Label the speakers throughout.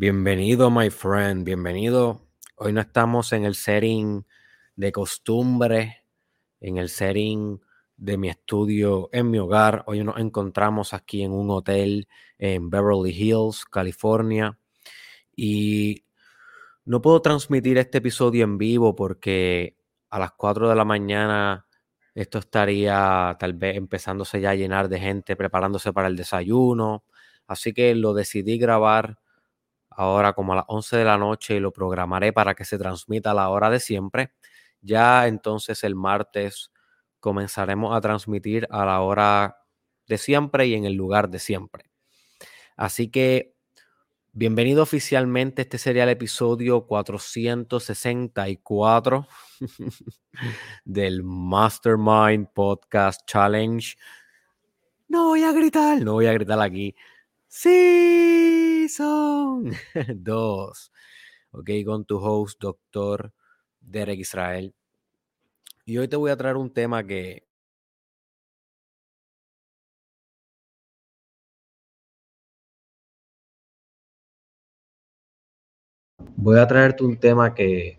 Speaker 1: Bienvenido, my friend, bienvenido. Hoy no estamos en el setting de costumbre, en el setting de mi estudio en mi hogar. Hoy nos encontramos aquí en un hotel en Beverly Hills, California. Y no puedo transmitir este episodio en vivo porque a las 4 de la mañana esto estaría tal vez empezándose ya a llenar de gente preparándose para el desayuno. Así que lo decidí grabar ahora como a las 11 de la noche y lo programaré para que se transmita a la hora de siempre. Ya entonces el martes comenzaremos a transmitir a la hora de siempre y en el lugar de siempre. Así que bienvenido oficialmente. Este sería el episodio 464 del Mastermind Podcast Challenge. No voy a gritar, no voy a gritar aquí. Season 2. Ok, con tu host, doctor Derek Israel. Y hoy te voy a traer un tema que voy a traerte un tema que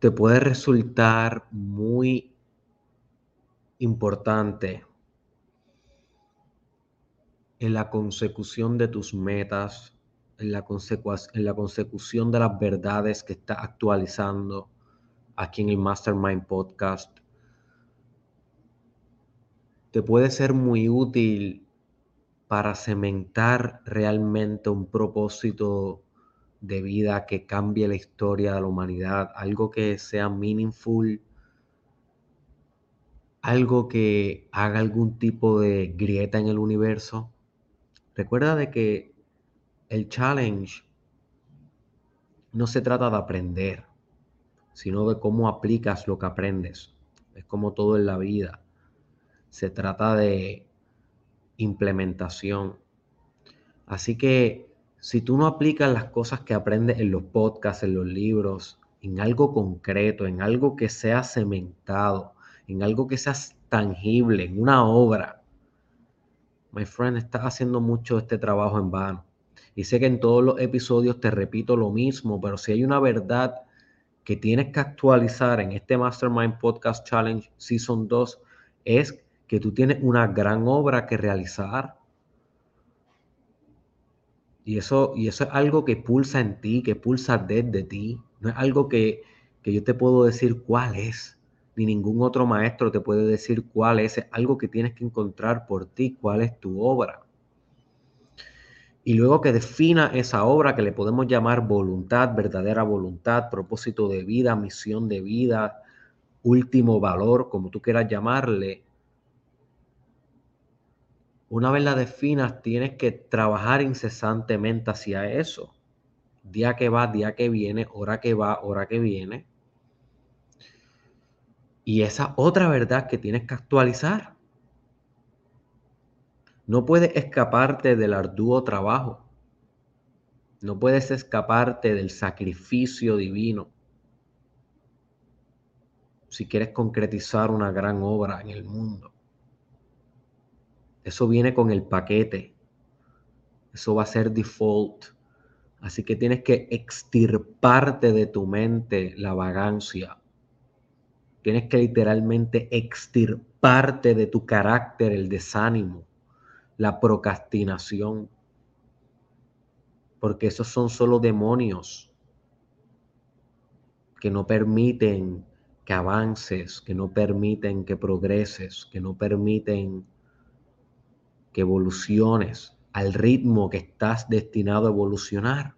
Speaker 1: te puede resultar muy importante en la consecución de tus metas, en la, en la consecución de las verdades que estás actualizando aquí en el Mastermind Podcast. Te puede ser muy útil para cementar realmente un propósito de vida que cambie la historia de la humanidad, algo que sea meaningful algo que haga algún tipo de grieta en el universo. Recuerda de que el challenge no se trata de aprender, sino de cómo aplicas lo que aprendes. Es como todo en la vida. Se trata de implementación. Así que si tú no aplicas las cosas que aprendes en los podcasts, en los libros, en algo concreto, en algo que sea cementado, en algo que sea tangible, en una obra, my friend, estás haciendo mucho este trabajo en vano. Y sé que en todos los episodios te repito lo mismo, pero si hay una verdad que tienes que actualizar en este Mastermind Podcast Challenge Season 2, es que tú tienes una gran obra que realizar. Y eso, y eso es algo que pulsa en ti, que pulsa desde ti. No es algo que, que yo te puedo decir cuál es ni ningún otro maestro te puede decir cuál es, algo que tienes que encontrar por ti, cuál es tu obra. Y luego que defina esa obra que le podemos llamar voluntad, verdadera voluntad, propósito de vida, misión de vida, último valor, como tú quieras llamarle. Una vez la definas, tienes que trabajar incesantemente hacia eso. Día que va, día que viene, hora que va, hora que viene y esa otra verdad que tienes que actualizar. No puedes escaparte del arduo trabajo. No puedes escaparte del sacrificio divino. Si quieres concretizar una gran obra en el mundo. Eso viene con el paquete. Eso va a ser default. Así que tienes que extirparte de tu mente la vagancia, Tienes que literalmente extirparte de tu carácter el desánimo, la procrastinación, porque esos son solo demonios que no permiten que avances, que no permiten que progreses, que no permiten que evoluciones al ritmo que estás destinado a evolucionar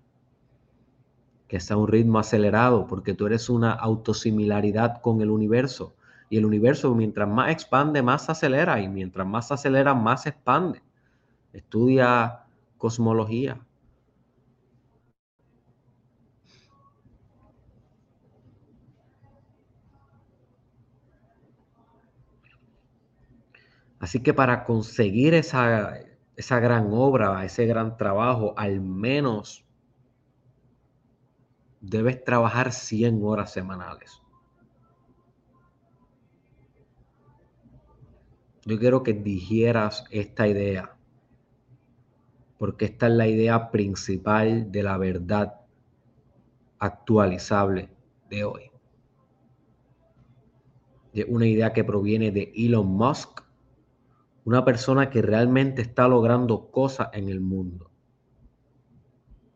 Speaker 1: está a un ritmo acelerado, porque tú eres una autosimilaridad con el universo. Y el universo, mientras más expande, más acelera. Y mientras más acelera, más expande. Estudia cosmología. Así que para conseguir esa, esa gran obra, ese gran trabajo, al menos debes trabajar 100 horas semanales. yo quiero que digieras esta idea, porque esta es la idea principal de la verdad actualizable de hoy. De una idea que proviene de Elon Musk, una persona que realmente está logrando cosas en el mundo.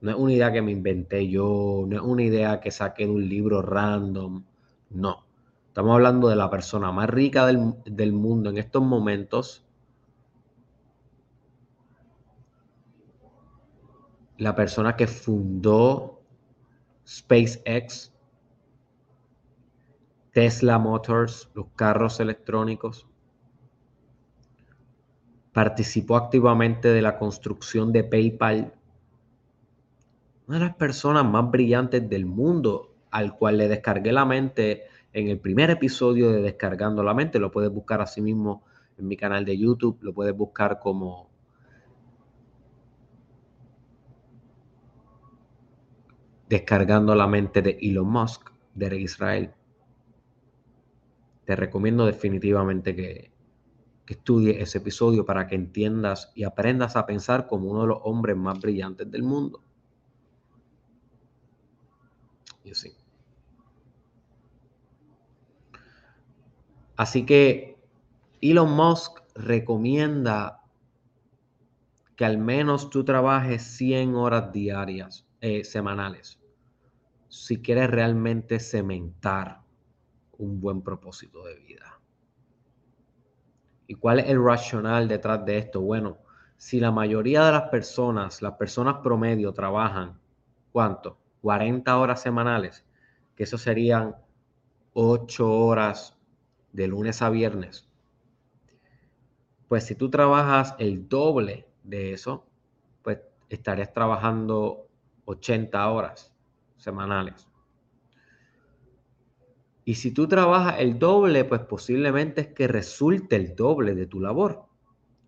Speaker 1: No es una idea que me inventé yo, no es una idea que saqué de un libro random, no. Estamos hablando de la persona más rica del, del mundo en estos momentos. La persona que fundó SpaceX, Tesla Motors, los carros electrónicos. Participó activamente de la construcción de PayPal. Una de las personas más brillantes del mundo al cual le descargué la mente en el primer episodio de Descargando la Mente. Lo puedes buscar así mismo en mi canal de YouTube. Lo puedes buscar como Descargando la Mente de Elon Musk, de Israel. Te recomiendo definitivamente que, que estudies ese episodio para que entiendas y aprendas a pensar como uno de los hombres más brillantes del mundo. Así que Elon Musk recomienda que al menos tú trabajes 100 horas diarias, eh, semanales, si quieres realmente cementar un buen propósito de vida. ¿Y cuál es el racional detrás de esto? Bueno, si la mayoría de las personas, las personas promedio, trabajan, ¿cuánto? 40 horas semanales, que eso serían 8 horas de lunes a viernes, pues si tú trabajas el doble de eso, pues estarías trabajando 80 horas semanales. Y si tú trabajas el doble, pues posiblemente es que resulte el doble de tu labor.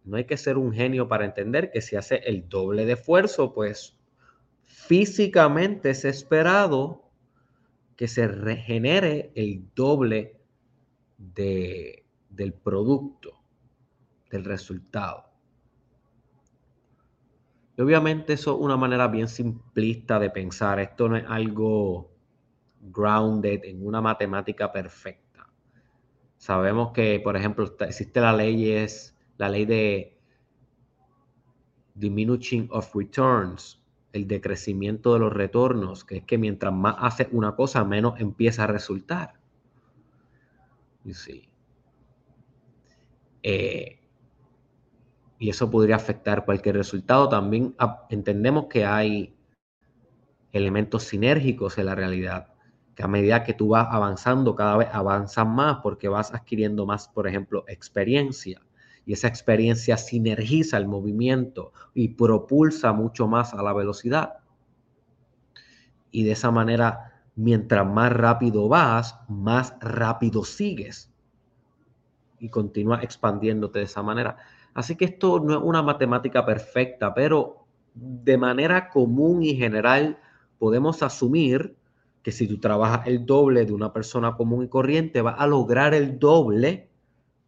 Speaker 1: No hay que ser un genio para entender que si hace el doble de esfuerzo, pues físicamente es esperado que se regenere el doble de, del producto, del resultado. Y obviamente eso es una manera bien simplista de pensar. Esto no es algo grounded en una matemática perfecta. Sabemos que, por ejemplo, existe la ley, es la ley de diminishing of returns, el decrecimiento de los retornos, que es que mientras más hace una cosa, menos empieza a resultar. Sí. Eh, y eso podría afectar cualquier resultado. También entendemos que hay elementos sinérgicos en la realidad, que a medida que tú vas avanzando, cada vez avanzas más porque vas adquiriendo más, por ejemplo, experiencia. Y esa experiencia sinergiza el movimiento y propulsa mucho más a la velocidad. Y de esa manera mientras más rápido vas, más rápido sigues. Y continúa expandiéndote de esa manera. Así que esto no es una matemática perfecta, pero de manera común y general podemos asumir que si tú trabajas el doble de una persona común y corriente, vas a lograr el doble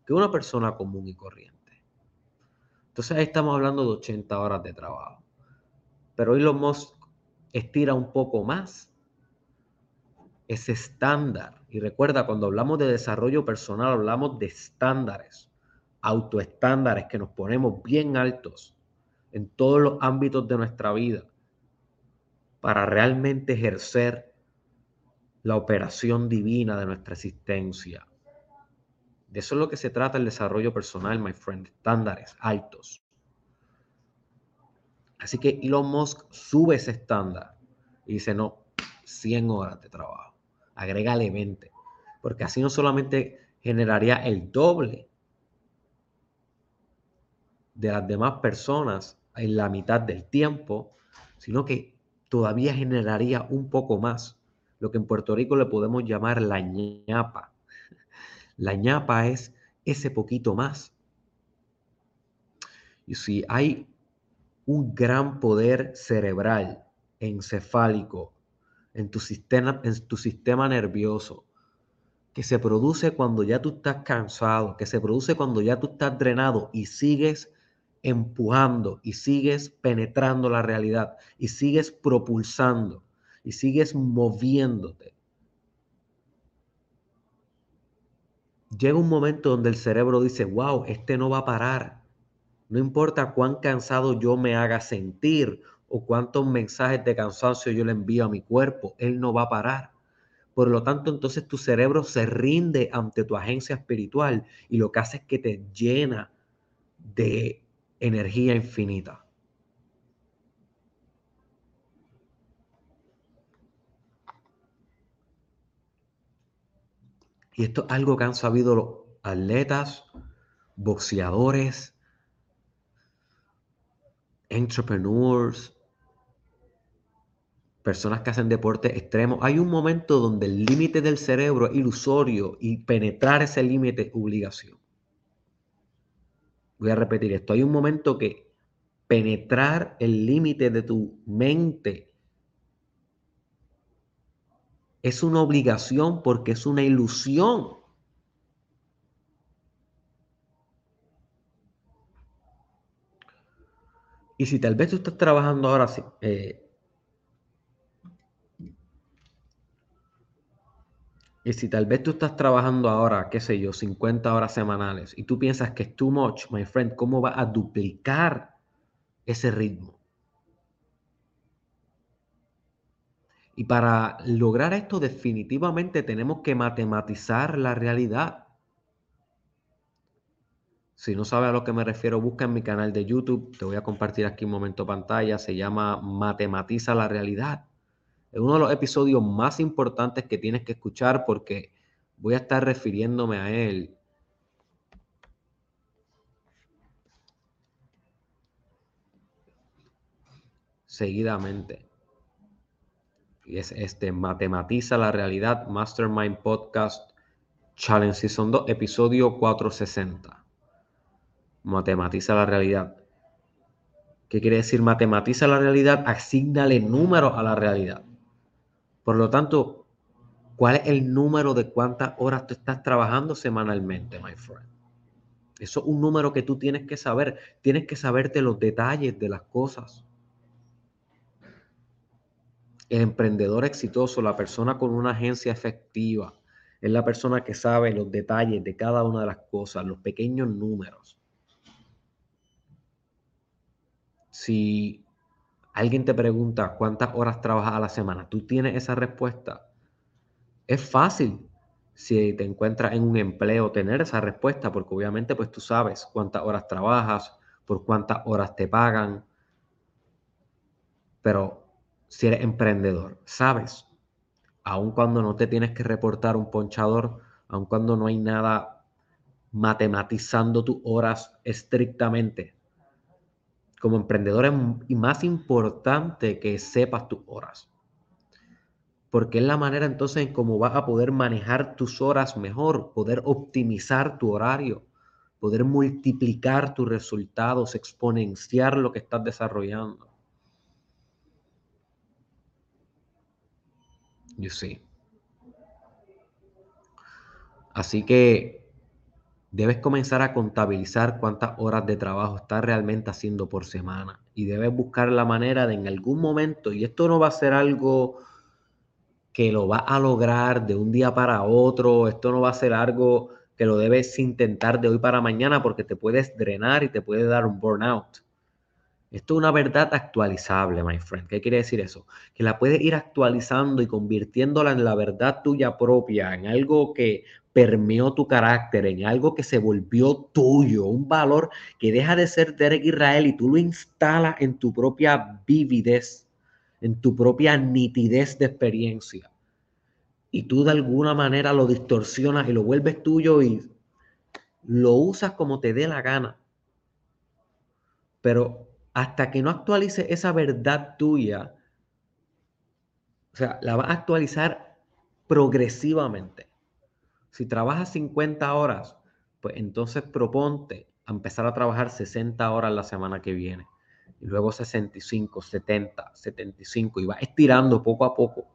Speaker 1: que una persona común y corriente. Entonces ahí estamos hablando de 80 horas de trabajo. Pero lo Musk estira un poco más ese estándar. Y recuerda, cuando hablamos de desarrollo personal, hablamos de estándares, autoestándares que nos ponemos bien altos en todos los ámbitos de nuestra vida para realmente ejercer la operación divina de nuestra existencia. De eso es lo que se trata el desarrollo personal, my friend, estándares altos. Así que Elon Musk sube ese estándar y dice, no, 100 horas de trabajo agrégale 20, porque así no solamente generaría el doble de las demás personas en la mitad del tiempo, sino que todavía generaría un poco más, lo que en Puerto Rico le podemos llamar la ñapa. La ñapa es ese poquito más. Y si hay un gran poder cerebral, encefálico, en tu sistema, en tu sistema nervioso que se produce cuando ya tú estás cansado, que se produce cuando ya tú estás drenado y sigues empujando y sigues penetrando la realidad y sigues propulsando y sigues moviéndote. Llega un momento donde el cerebro dice, wow, este no va a parar. No importa cuán cansado yo me haga sentir o cuántos mensajes de cansancio yo le envío a mi cuerpo, él no va a parar. Por lo tanto, entonces tu cerebro se rinde ante tu agencia espiritual y lo que hace es que te llena de energía infinita. Y esto es algo que han sabido los atletas, boxeadores, entrepreneurs, personas que hacen deporte extremo, hay un momento donde el límite del cerebro es ilusorio y penetrar ese límite es obligación. Voy a repetir esto. Hay un momento que penetrar el límite de tu mente es una obligación porque es una ilusión. Y si tal vez tú estás trabajando ahora eh, Y si tal vez tú estás trabajando ahora, qué sé yo, 50 horas semanales y tú piensas que es too much, my friend, ¿cómo va a duplicar ese ritmo? Y para lograr esto definitivamente tenemos que matematizar la realidad. Si no sabes a lo que me refiero, busca en mi canal de YouTube. Te voy a compartir aquí un momento pantalla. Se llama Matematiza la realidad. Es uno de los episodios más importantes que tienes que escuchar porque voy a estar refiriéndome a él seguidamente. Y es este Matematiza la Realidad Mastermind Podcast Challenge Season 2, episodio 460. Matematiza la realidad. ¿Qué quiere decir matematiza la realidad? Asignale números a la realidad. Por lo tanto, ¿cuál es el número de cuántas horas tú estás trabajando semanalmente, my friend? Eso es un número que tú tienes que saber. Tienes que saberte los detalles de las cosas. El emprendedor exitoso, la persona con una agencia efectiva, es la persona que sabe los detalles de cada una de las cosas, los pequeños números. Si alguien te pregunta cuántas horas trabajas a la semana, tú tienes esa respuesta. Es fácil si te encuentras en un empleo tener esa respuesta, porque obviamente pues tú sabes cuántas horas trabajas, por cuántas horas te pagan. Pero si eres emprendedor, sabes, aun cuando no te tienes que reportar un ponchador, aun cuando no hay nada matematizando tus horas estrictamente, como emprendedor es más importante que sepas tus horas. Porque es la manera entonces en cómo vas a poder manejar tus horas mejor, poder optimizar tu horario, poder multiplicar tus resultados, exponenciar lo que estás desarrollando. You see. Así que debes comenzar a contabilizar cuántas horas de trabajo estás realmente haciendo por semana y debes buscar la manera de en algún momento, y esto no va a ser algo que lo vas a lograr de un día para otro, esto no va a ser algo que lo debes intentar de hoy para mañana porque te puedes drenar y te puede dar un burnout. Esto es una verdad actualizable, my friend. ¿Qué quiere decir eso? Que la puedes ir actualizando y convirtiéndola en la verdad tuya propia, en algo que permeó tu carácter, en algo que se volvió tuyo, un valor que deja de ser Derek Israel y tú lo instalas en tu propia vividez, en tu propia nitidez de experiencia. Y tú de alguna manera lo distorsionas y lo vuelves tuyo y lo usas como te dé la gana. Pero hasta que no actualices esa verdad tuya, o sea, la vas a actualizar progresivamente. Si trabajas 50 horas, pues entonces proponte empezar a trabajar 60 horas la semana que viene. Y luego 65, 70, 75 y vas estirando poco a poco.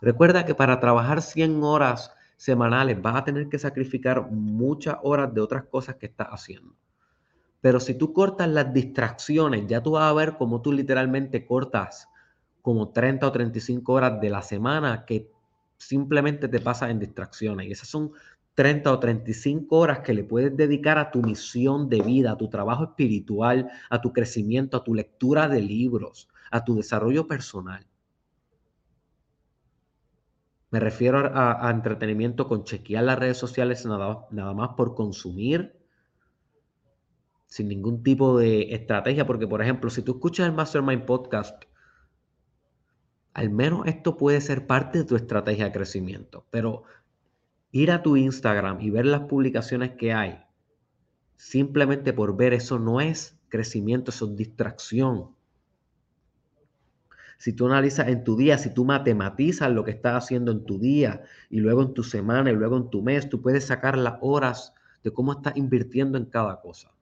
Speaker 1: Recuerda que para trabajar 100 horas semanales, vas a tener que sacrificar muchas horas de otras cosas que estás haciendo. Pero si tú cortas las distracciones, ya tú vas a ver cómo tú literalmente cortas como 30 o 35 horas de la semana que simplemente te pasas en distracciones. Y esas son 30 o 35 horas que le puedes dedicar a tu misión de vida, a tu trabajo espiritual, a tu crecimiento, a tu lectura de libros, a tu desarrollo personal. Me refiero a, entretenimiento con chequear las redes sociales nada, nada más por consumir, sin ningún tipo de estrategia, porque por ejemplo, si tú escuchas el Mastermind Podcast, al menos esto puede ser parte de tu estrategia de crecimiento, pero ir a tu Instagram y ver las publicaciones que hay, simplemente por ver eso no es crecimiento, eso es distracción. Si tú analizas en tu día, si tú matematizas lo que estás haciendo en tu día y luego en tu semana y luego en tu mes, tú puedes sacar las horas de cómo estás invirtiendo en cada cosa.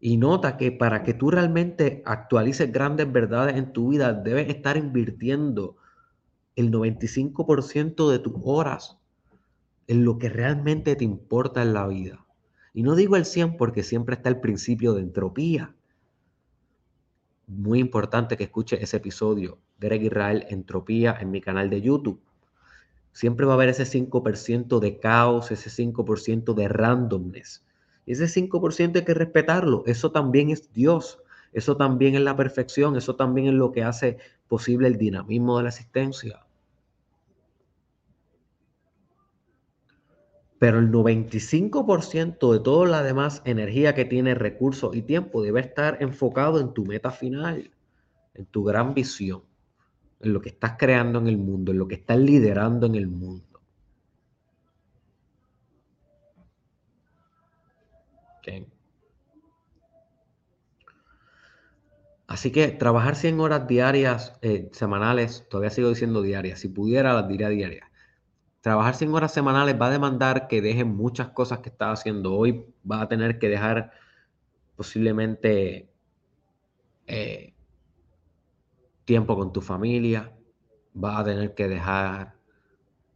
Speaker 1: Y nota que para que tú realmente actualices grandes verdades en tu vida, debes estar invirtiendo el 95% de tus horas en lo que realmente te importa en la vida. Y no digo el 100 porque siempre está el principio de entropía. Muy importante que escuche ese episodio, Greg Israel, Entropía, en mi canal de YouTube. Siempre va a haber ese 5% de caos, ese 5% de randomness. Ese 5% hay que respetarlo. Eso también es Dios. Eso también es la perfección. Eso también es lo que hace posible el dinamismo de la existencia. Pero el 95% de toda la demás energía que tiene, recursos y tiempo debe estar enfocado en tu meta final, en tu gran visión, en lo que estás creando en el mundo, en lo que estás liderando en el mundo. Así que trabajar 100 horas diarias, eh, semanales, todavía sigo diciendo diarias, si pudiera las diría diarias trabajar 100 horas semanales va a demandar que dejes muchas cosas que estás haciendo hoy. Va a tener que dejar posiblemente eh, tiempo con tu familia. Va a tener que dejar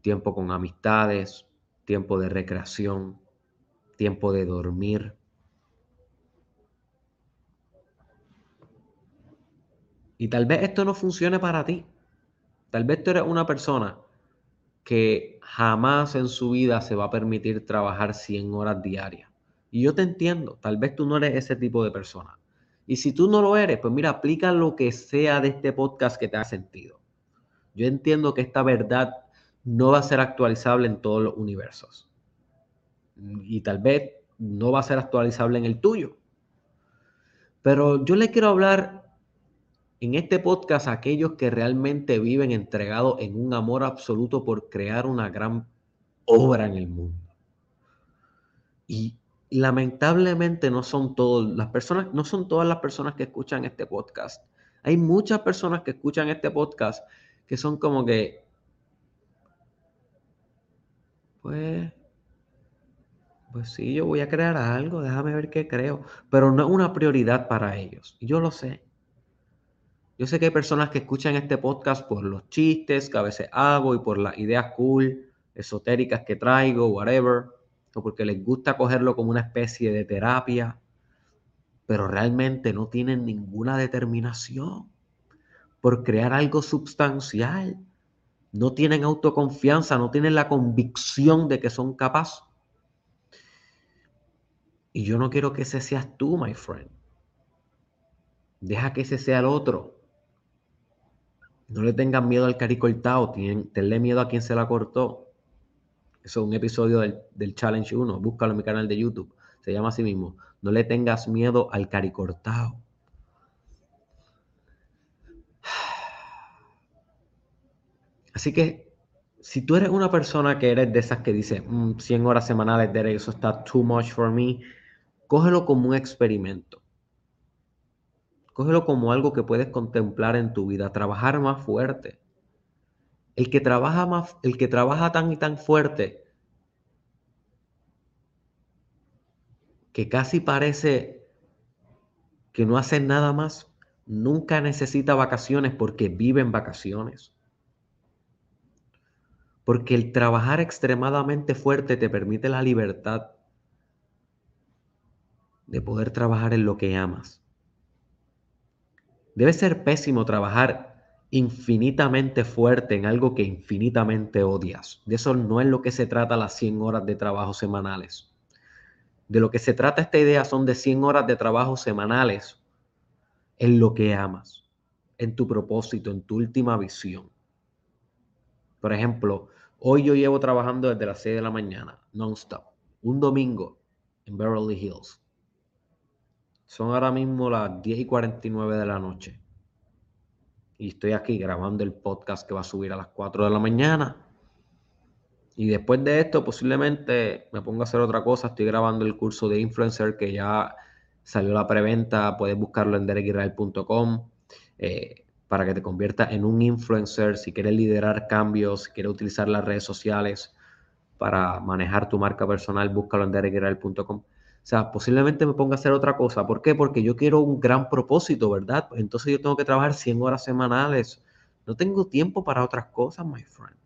Speaker 1: tiempo con amistades, tiempo de recreación, tiempo de dormir. Y tal vez esto no funcione para ti. Tal vez tú eres una persona que jamás en su vida se va a permitir trabajar 100 horas diarias. Y yo te entiendo, tal vez tú no eres ese tipo de persona. Y si tú no lo eres, pues mira, aplica lo que sea de este podcast que te ha sentido. Yo entiendo que esta verdad no va a ser actualizable en todos los universos. Y tal vez no va a ser actualizable en el tuyo. Pero yo le quiero hablar en este podcast, aquellos que realmente viven entregados en un amor absoluto por crear una gran obra en el mundo. Y lamentablemente no son todas las personas, no son todas las personas que escuchan este podcast. Hay muchas personas que escuchan este podcast que son como que, pues, pues sí, yo voy a crear algo, déjame ver qué creo, pero no es una prioridad para ellos. Yo lo sé. Yo sé que hay personas que escuchan este podcast por los chistes que a veces hago y por las ideas cool, esotéricas que traigo, whatever, o porque les gusta cogerlo como una especie de terapia, pero realmente no tienen ninguna determinación por crear algo sustancial. No tienen autoconfianza, no tienen la convicción de que son capaces. Y yo no quiero que ese seas tú, my friend. Deja que ese sea el otro. No le tengan miedo al cari cortado, tenle miedo a quien se la cortó. Eso es un episodio del, Challenge 1, búscalo en mi canal de YouTube. Se llama así mismo. No le tengas miedo al cari cortado. Así que si tú eres una persona que eres de esas que dice 100 mm, horas semanales, de eso está too much for me, cógelo como un experimento. Cógelo como algo que puedes contemplar en tu vida, trabajar más fuerte. El que trabaja más, el que trabaja tan y tan fuerte que casi parece que no hace nada más, nunca necesita vacaciones porque vive en vacaciones. Porque el trabajar extremadamente fuerte te permite la libertad de poder trabajar en lo que amas. Debe ser pésimo trabajar infinitamente fuerte en algo que infinitamente odias. De eso no es lo que se trata las 100 horas de trabajo semanales. De lo que se trata esta idea son de 100 horas de trabajo semanales en lo que amas, en tu propósito, en tu última visión. Por ejemplo, hoy yo llevo trabajando desde las 6 de la mañana, non-stop, un domingo en Beverly Hills. Son ahora mismo las 10 y 49 de la noche. Y estoy aquí grabando el podcast que va a subir a las 4 de la mañana. Y después de esto, posiblemente me ponga a hacer otra cosa. Estoy grabando el curso de influencer que ya salió la preventa. Puedes buscarlo en derekisrael.com eh, para que te conviertas en un influencer. Si quieres liderar cambios, si quieres utilizar las redes sociales para manejar tu marca personal, búscalo en derekisrael.com. O sea, posiblemente me ponga a hacer otra cosa. ¿Por qué? Porque yo quiero un gran propósito, ¿verdad? Entonces yo tengo que trabajar 100 horas semanales. No tengo tiempo para otras cosas, my friend.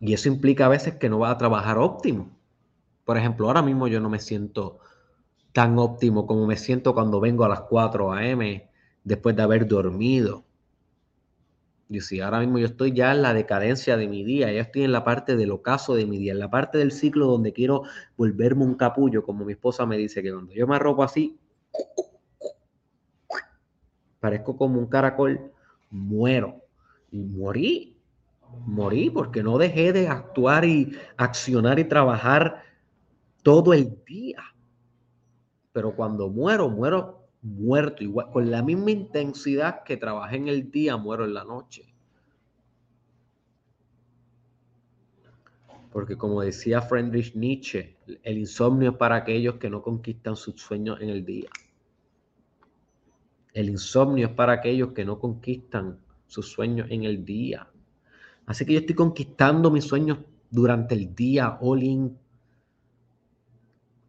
Speaker 1: Y eso implica a veces que no va a trabajar óptimo. Por ejemplo, ahora mismo yo no me siento tan óptimo como me siento cuando vengo a las 4 a.m. después de haber dormido. Y si ahora mismo yo estoy ya en la decadencia de mi día, ya estoy en la parte del ocaso de mi día, en la parte del ciclo donde quiero volverme un capullo, como mi esposa me dice que cuando yo me arropo así, parezco como un caracol, muero. Y morí, morí porque no dejé de actuar y accionar y trabajar todo el día. Pero cuando muero, muero muerto, igual, con la misma intensidad que trabajé en el día, muero en la noche. Porque como decía Friedrich Nietzsche, el insomnio es para aquellos que no conquistan sus sueños en el día. El insomnio es para aquellos que no conquistan sus sueños en el día. Así que yo estoy conquistando mis sueños durante el día, all in,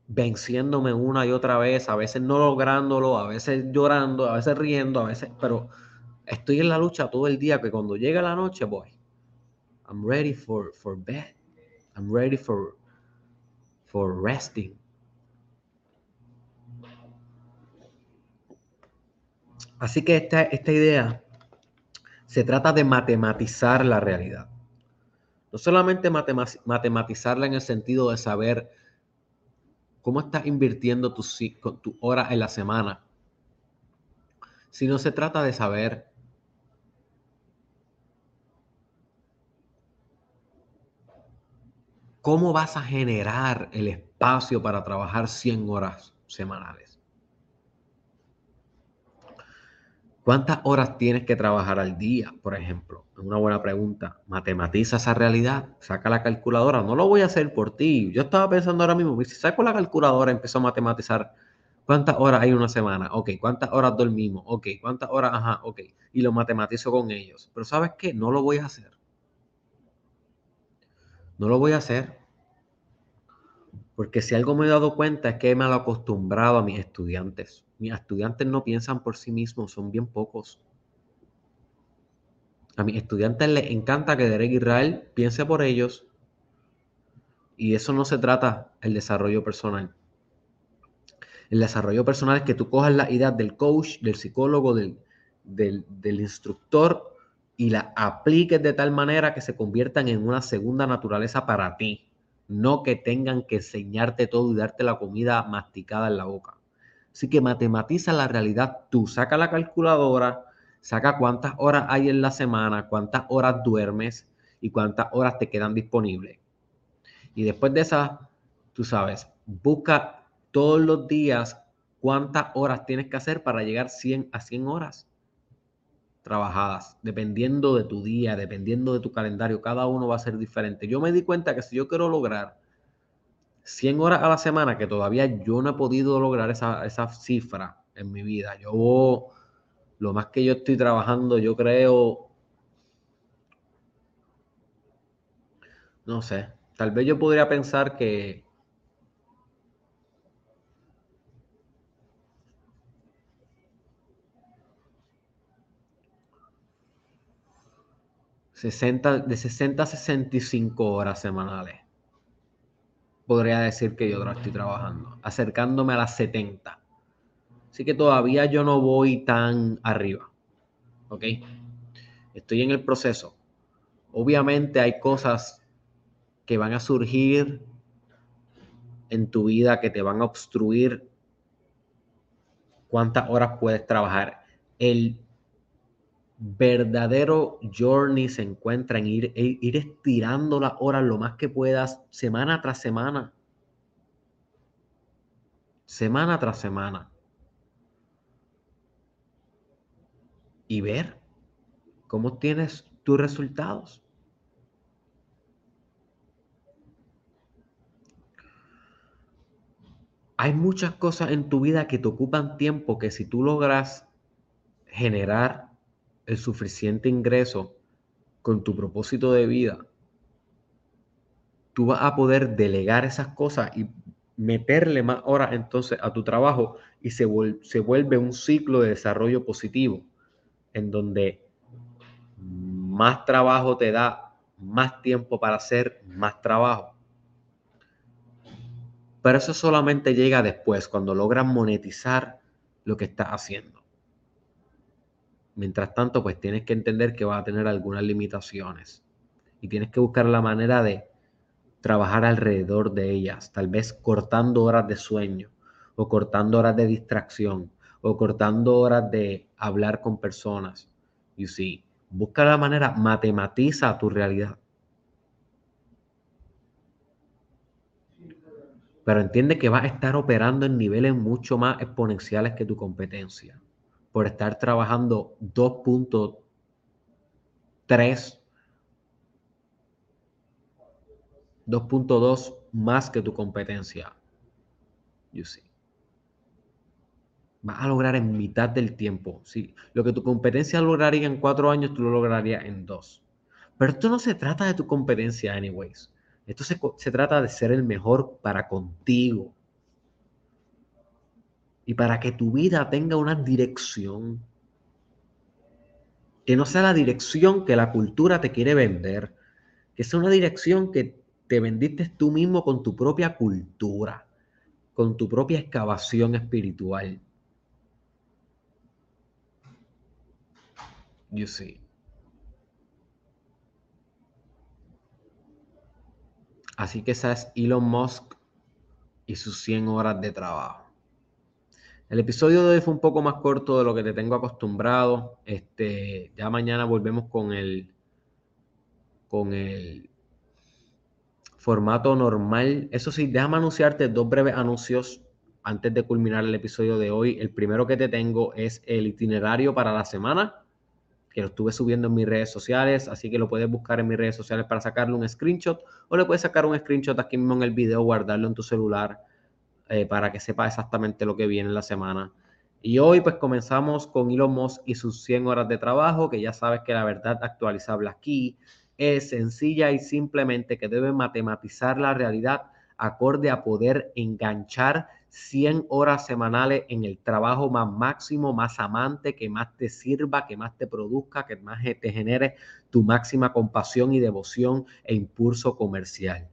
Speaker 1: venciéndome una y otra vez, a veces no lográndolo, a veces llorando, a veces riendo, a veces, pero estoy en la lucha todo el día que cuando llega la noche voy. I'm ready for, for bed. I'm ready for, for resting. Así que esta, esta idea se trata de matematizar la realidad. No solamente matematizarla en el sentido de saber cómo estás invirtiendo tu, tu hora en la semana, Si no se trata de saber cómo vas a generar el espacio para trabajar 100 horas semanales. ¿Cuántas horas tienes que trabajar al día, por ejemplo? Es una buena pregunta. Matematiza esa realidad, saca la calculadora. No lo voy a hacer por ti. Yo estaba pensando ahora mismo, si saco la calculadora, empiezo a matematizar cuántas horas hay una semana. Ok, cuántas horas dormimos. Ok, cuántas horas, ajá, ok. Y lo matematizo con ellos. Pero ¿sabes qué? No lo voy a hacer. No lo voy a hacer. Porque si algo me he dado cuenta es que he mal acostumbrado a mis estudiantes mis estudiantes no piensan por sí mismos, son bien pocos. A mis estudiantes les encanta que Derek Israel piense por ellos y eso no se trata el desarrollo personal. El desarrollo personal es que tú cojas la idea del coach, del psicólogo, del, del, del instructor y la apliques de tal manera que se conviertan en una segunda naturaleza para ti. No que tengan que enseñarte todo y darte la comida masticada en la boca. Así que matematiza la realidad tú. Saca la calculadora, saca cuántas horas hay en la semana, cuántas horas duermes y cuántas horas te quedan disponibles. Y después de esa, tú sabes, busca todos los días cuántas horas tienes que hacer para llegar 100 a 100 horas trabajadas, dependiendo de tu día, dependiendo de tu calendario, cada uno va a ser diferente. Yo me di cuenta que si yo quiero lograr 100 horas a la semana, que todavía yo no he podido lograr esa, esa cifra en mi vida. Yo, lo más que yo estoy trabajando, yo creo, no sé, tal vez yo podría pensar que 60, de 60 a 65 horas semanales. Podría decir que yo estoy trabajando, acercándome a las 70. Así que todavía yo no voy tan arriba. ¿Ok? Estoy en el proceso. Obviamente hay cosas que van a surgir en tu vida que te van a obstruir cuántas horas puedes trabajar. El verdadero journey se encuentra en ir, ir estirando las horas lo más que puedas, semana tras semana. Semana tras semana. Y ver cómo tienes tus resultados. Hay muchas cosas en tu vida que te ocupan tiempo que si tú logras generar el suficiente ingreso con tu propósito de vida, tú vas a poder delegar esas cosas y meterle más horas entonces a tu trabajo y se, se vuelve un ciclo de desarrollo positivo en donde más trabajo te da más tiempo para hacer más trabajo. Pero eso solamente llega después, cuando logras monetizar lo que estás haciendo. Mientras tanto, pues tienes que entender que va a tener algunas limitaciones y tienes que buscar la manera de trabajar alrededor de ellas, tal vez cortando horas de sueño o cortando horas de distracción o cortando horas de hablar con personas. You see, busca la manera, matematiza tu realidad. Pero entiende que vas a estar operando en niveles mucho más exponenciales que tu competencia por estar trabajando 2.3, 2.2 más que tu competencia. You see. Vas a lograr en mitad del tiempo. ¿sí? Lo que tu competencia lograría en cuatro años, tú lo lograrías en dos. Pero esto no se trata de tu competencia, anyways. Esto se, se trata de ser el mejor para contigo y para que tu vida tenga una dirección. Que no sea la dirección que la cultura te quiere vender, que sea una dirección que te vendiste tú mismo con tu propia cultura, con tu propia excavación espiritual. You see. Así que esa es Elon Musk y sus 100 horas de trabajo. El episodio de hoy fue un poco más corto de lo que te tengo acostumbrado. Este, ya mañana volvemos con el con el formato normal. Eso sí, déjame anunciarte dos breves anuncios antes de culminar el episodio de hoy. El primero que te tengo es el itinerario para la semana, que lo estuve subiendo en mis redes sociales, así que lo puedes buscar en mis redes sociales para sacarle un screenshot o le puedes sacar un screenshot aquí mismo en el video, guardarlo en tu celular eh, para que sepa exactamente lo que viene en la semana. Y hoy pues comenzamos con Elon Musk y sus 100 horas de trabajo, que ya sabes que la verdad actualizable aquí es sencilla y simplemente que debe matematizar la realidad acorde a poder enganchar 100 horas semanales en el trabajo más máximo, más amante, que más te sirva, que más te produzca, que más te genere tu máxima compasión y devoción e impulso comercial.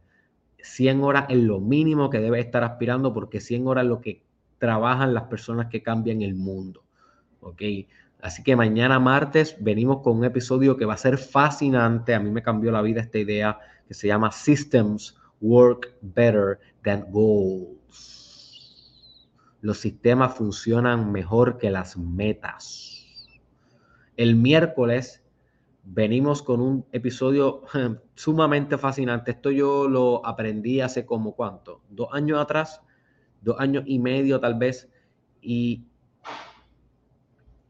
Speaker 1: 100 horas es lo mínimo que debe estar aspirando porque 100 horas es lo que trabajan las personas que cambian el mundo. ¿Ok? Así que mañana martes venimos con un episodio que va a ser fascinante. A mí me cambió la vida esta idea que se llama Systems Work Better Than Goals. Los sistemas funcionan mejor que las metas. El miércoles venimos con un episodio sumamente fascinante. Esto yo lo aprendí hace como cuánto, dos años atrás, dos años y medio tal vez. Y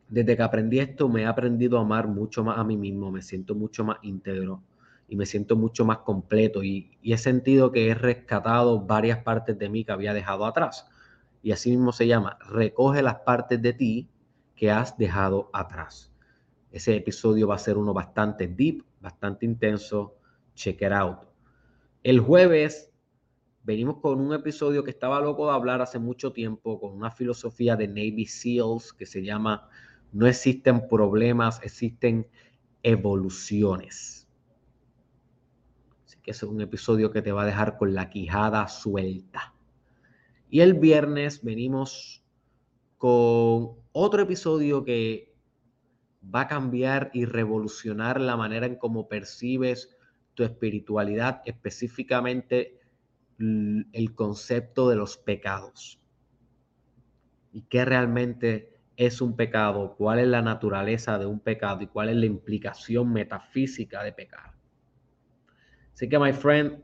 Speaker 1: desde que aprendí esto me he aprendido a amar mucho más a mí mismo, me siento mucho más íntegro y me siento mucho más completo y, he sentido que he rescatado varias partes de mí que había dejado atrás. Y así mismo se llama, recoge las partes de ti que has dejado atrás. Ese episodio va a ser uno bastante deep, bastante intenso. Check it out. El jueves venimos con un episodio que estaba loco de hablar hace mucho tiempo, con una filosofía de Navy SEALs que se llama No existen problemas, existen evoluciones. que es un episodio que te va a dejar con la quijada suelta. Y el viernes venimos con otro episodio que va a cambiar y revolucionar la manera en cómo percibes tu espiritualidad, específicamente el concepto de los pecados. Y qué realmente es un pecado, cuál es la naturaleza de un pecado y cuál es la implicación metafísica de pecar. Así que, my friend,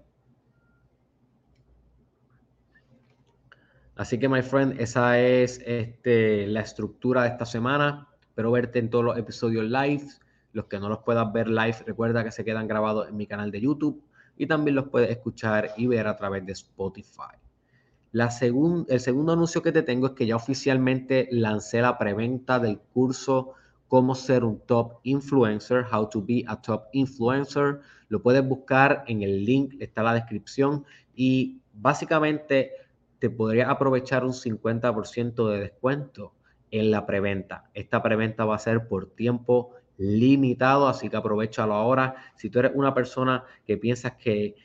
Speaker 1: así que, my friend, esa es este, la estructura de esta semana. Espero verte en todos los episodios live. Los que no los puedas ver live, recuerda que se quedan grabados en mi canal de YouTube y también los puedes escuchar y ver a través de Spotify. La el segundo anuncio que te tengo es que ya oficialmente lancé la preventa del curso Cómo ser un top influencer, How to be a top influencer. Lo puedes buscar en el link, está en la descripción y básicamente te podría aprovechar un 50% de descuento en la preventa. Esta preventa va a ser por tiempo limitado, así que aprovechalo ahora. Si tú eres una persona que piensas que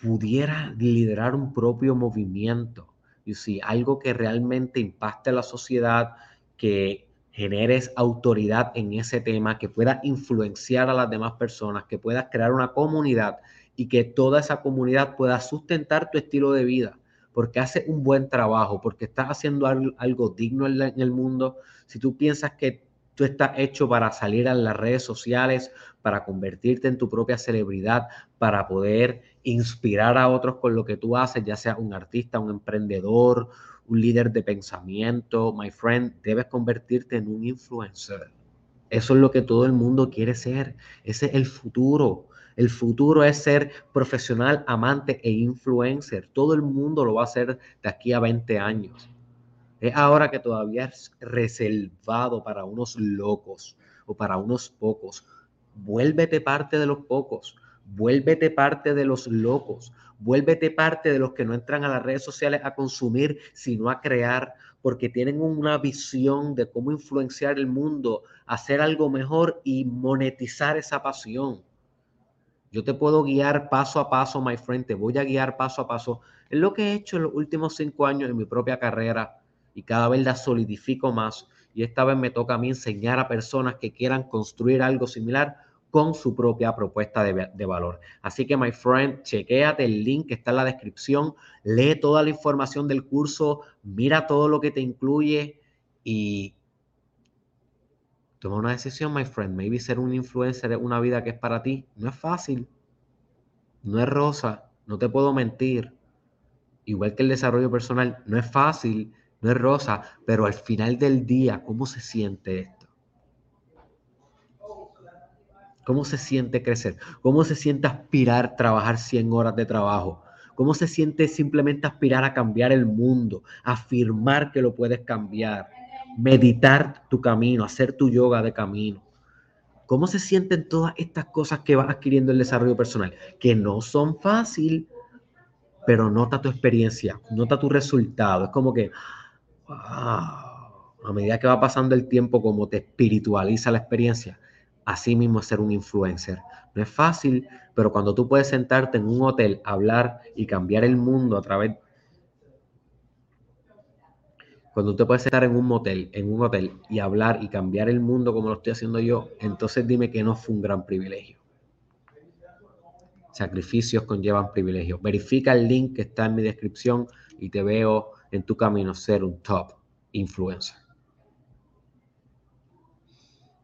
Speaker 1: pudiera liderar un propio movimiento, y si algo que realmente impacte a la sociedad, que generes autoridad en ese tema, que pueda influenciar a las demás personas, que puedas crear una comunidad y que toda esa comunidad pueda sustentar tu estilo de vida, porque hace un buen trabajo, porque estás haciendo algo, digno en, en el mundo. Si tú piensas que Tú estás hecho para salir a las redes sociales, para convertirte en tu propia celebridad, para poder inspirar a otros con lo que tú haces, ya sea un artista, un emprendedor, un líder de pensamiento. My friend, debes convertirte en un influencer. Eso es lo que todo el mundo quiere ser. Ese es el futuro. El futuro es ser profesional, amante e influencer. Todo el mundo lo va a hacer de aquí a 20 años. Es ahora que todavía es reservado para unos locos o para unos pocos. Vuélvete parte de los pocos. Vuélvete parte de los locos. Vuélvete parte de los que no entran a las redes sociales a consumir, sino a crear, porque tienen una visión de cómo influenciar el mundo, hacer algo mejor y monetizar esa pasión. Yo te puedo guiar paso a paso, my friend, te voy a guiar paso a paso. Es lo que he hecho en los últimos cinco años en mi propia carrera y cada vez la solidifico más. Y esta vez me toca a mí enseñar a personas que quieran construir algo similar con su propia propuesta de, valor. Así que, my friend, chequéate el link que está en la descripción, lee toda la información del curso, mira todo lo que te incluye y toma una decisión, my friend. Maybe ser un influencer es una vida que es para ti. No es fácil, no es rosa, no te puedo mentir. Igual que el desarrollo personal, no es fácil no es rosa, pero al final del día, ¿cómo se siente esto? ¿Cómo se siente crecer? ¿Cómo se siente aspirar trabajar 100 horas de trabajo? ¿Cómo se siente simplemente aspirar a cambiar el mundo, afirmar que lo puedes cambiar, meditar tu camino, hacer tu yoga de camino? ¿Cómo se sienten todas estas cosas que vas adquiriendo el desarrollo personal? Que no son fácil, pero nota tu experiencia, nota tu resultado. Es como que, a medida que va pasando el tiempo, como te espiritualiza la experiencia, así mismo ser un influencer. No es fácil, pero cuando tú puedes sentarte en un hotel, hablar y cambiar el mundo a través... Cuando tú te puedes sentar en un motel, en un hotel y hablar y cambiar el mundo como lo estoy haciendo yo, entonces dime que no fue un gran privilegio. Sacrificios conllevan privilegios. Verifica el link que está en mi descripción y te veo en tu camino ser un top influencer.